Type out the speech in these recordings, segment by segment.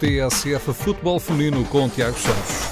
TSF Futebol Feminino com Tiago Santos.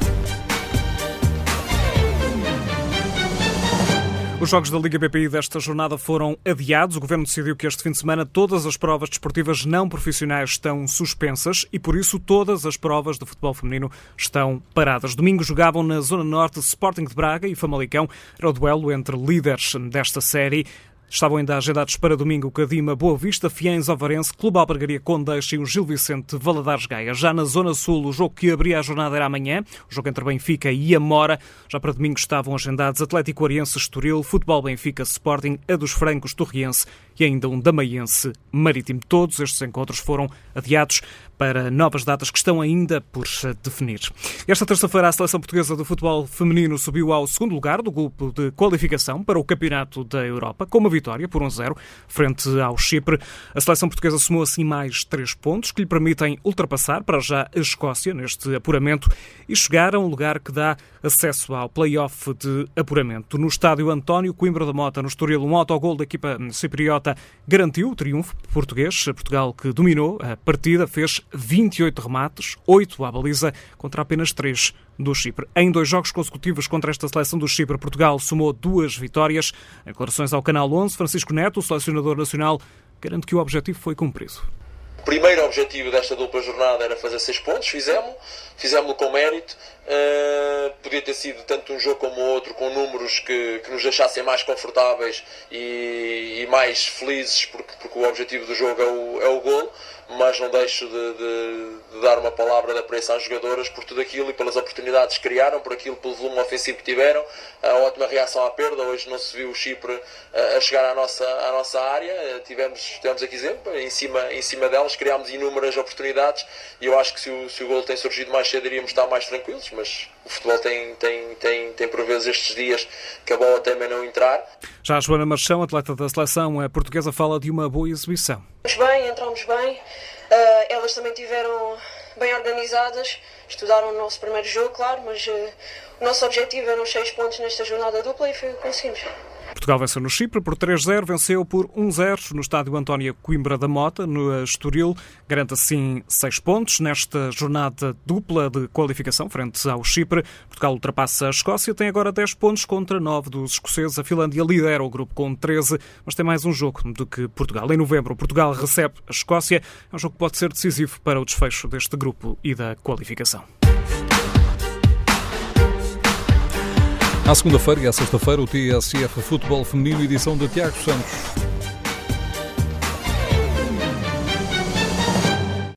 Os jogos da Liga BPI desta jornada foram adiados. O Governo decidiu que este fim de semana todas as provas desportivas não profissionais estão suspensas e, por isso, todas as provas de futebol feminino estão paradas. Domingo jogavam na Zona Norte Sporting de Braga e Famalicão. Era o duelo entre líderes desta série. Estavam ainda agendados para domingo Cadima, Boa Vista, Fiães, Alvarense, Clube Albergaria Condeixa e o Gil Vicente Valadares Gaia. Já na Zona Sul, o jogo que abria a jornada era amanhã, o jogo entre Benfica e Amora. Já para domingo estavam agendados Atlético Oriense, Estoril, Futebol Benfica, Sporting, a dos Francos, Torriense e ainda um Damaiense Marítimo. Todos estes encontros foram adiados para novas datas que estão ainda por definir. Esta terça-feira, a seleção portuguesa de futebol feminino subiu ao segundo lugar do grupo de qualificação para o Campeonato da Europa, com uma vitória por 1-0 frente ao Chipre. A seleção portuguesa somou assim mais três pontos que lhe permitem ultrapassar para já a Escócia neste apuramento e chegar a um lugar que dá acesso ao play-off de apuramento. No estádio António Coimbra da Mota, no Estoril, um autogol da equipa cipriota garantiu o triunfo português. Portugal que dominou a partida, fez 28 remates, 8 à baliza, contra apenas 3 do Chipre. Em dois jogos consecutivos contra esta seleção do Chipre, Portugal somou duas vitórias. Em declarações ao Canal 11, Francisco Neto, o selecionador nacional, garante que o objetivo foi cumprido. Primeiro objetivo desta dupla jornada era fazer seis pontos, fizemos, fizemos com mérito. Uh, podia ter sido tanto um jogo como outro, com números que, que nos deixassem mais confortáveis e, e mais felizes, porque, porque, o objetivo do jogo é o, é o gol mas não deixo de, de, de, dar uma palavra de apreço às jogadoras por tudo aquilo e pelas oportunidades que criaram, por aquilo, pelo volume ofensivo que tiveram, a ótima reação à perda. Hoje não se viu o Chipre a, a chegar à nossa, à nossa área, tivemos, tivemos aqui exemplo, em cima, em cima delas, criámos inúmeras oportunidades e eu acho que se o, se o gol tem surgido mais cedo iríamos estar mais tranquilos, mas o futebol tem, tem, tem, tem por vezes estes dias que a bola também não entrar. Já a Joana Marchão, atleta da seleção a portuguesa, fala de uma boa exibição. Bem, entramos bem, uh, elas também tiveram bem organizadas, estudaram o nosso primeiro jogo, claro, mas uh, o nosso objetivo eram 6 pontos nesta jornada dupla e foi o que conseguimos. Portugal venceu no Chipre por 3-0, venceu por 1-0 no estádio Antónia Coimbra da Mota, no Estoril. Garante assim 6 pontos nesta jornada dupla de qualificação frente ao Chipre. Portugal ultrapassa a Escócia, tem agora 10 pontos contra 9 dos escoceses. A Finlândia lidera o grupo com 13, mas tem mais um jogo do que Portugal. Em novembro, Portugal recebe a Escócia. É um jogo que pode ser decisivo para o desfecho deste grupo e da qualificação. À segunda-feira e à sexta-feira, o TSF Futebol Feminino, edição de Tiago Santos.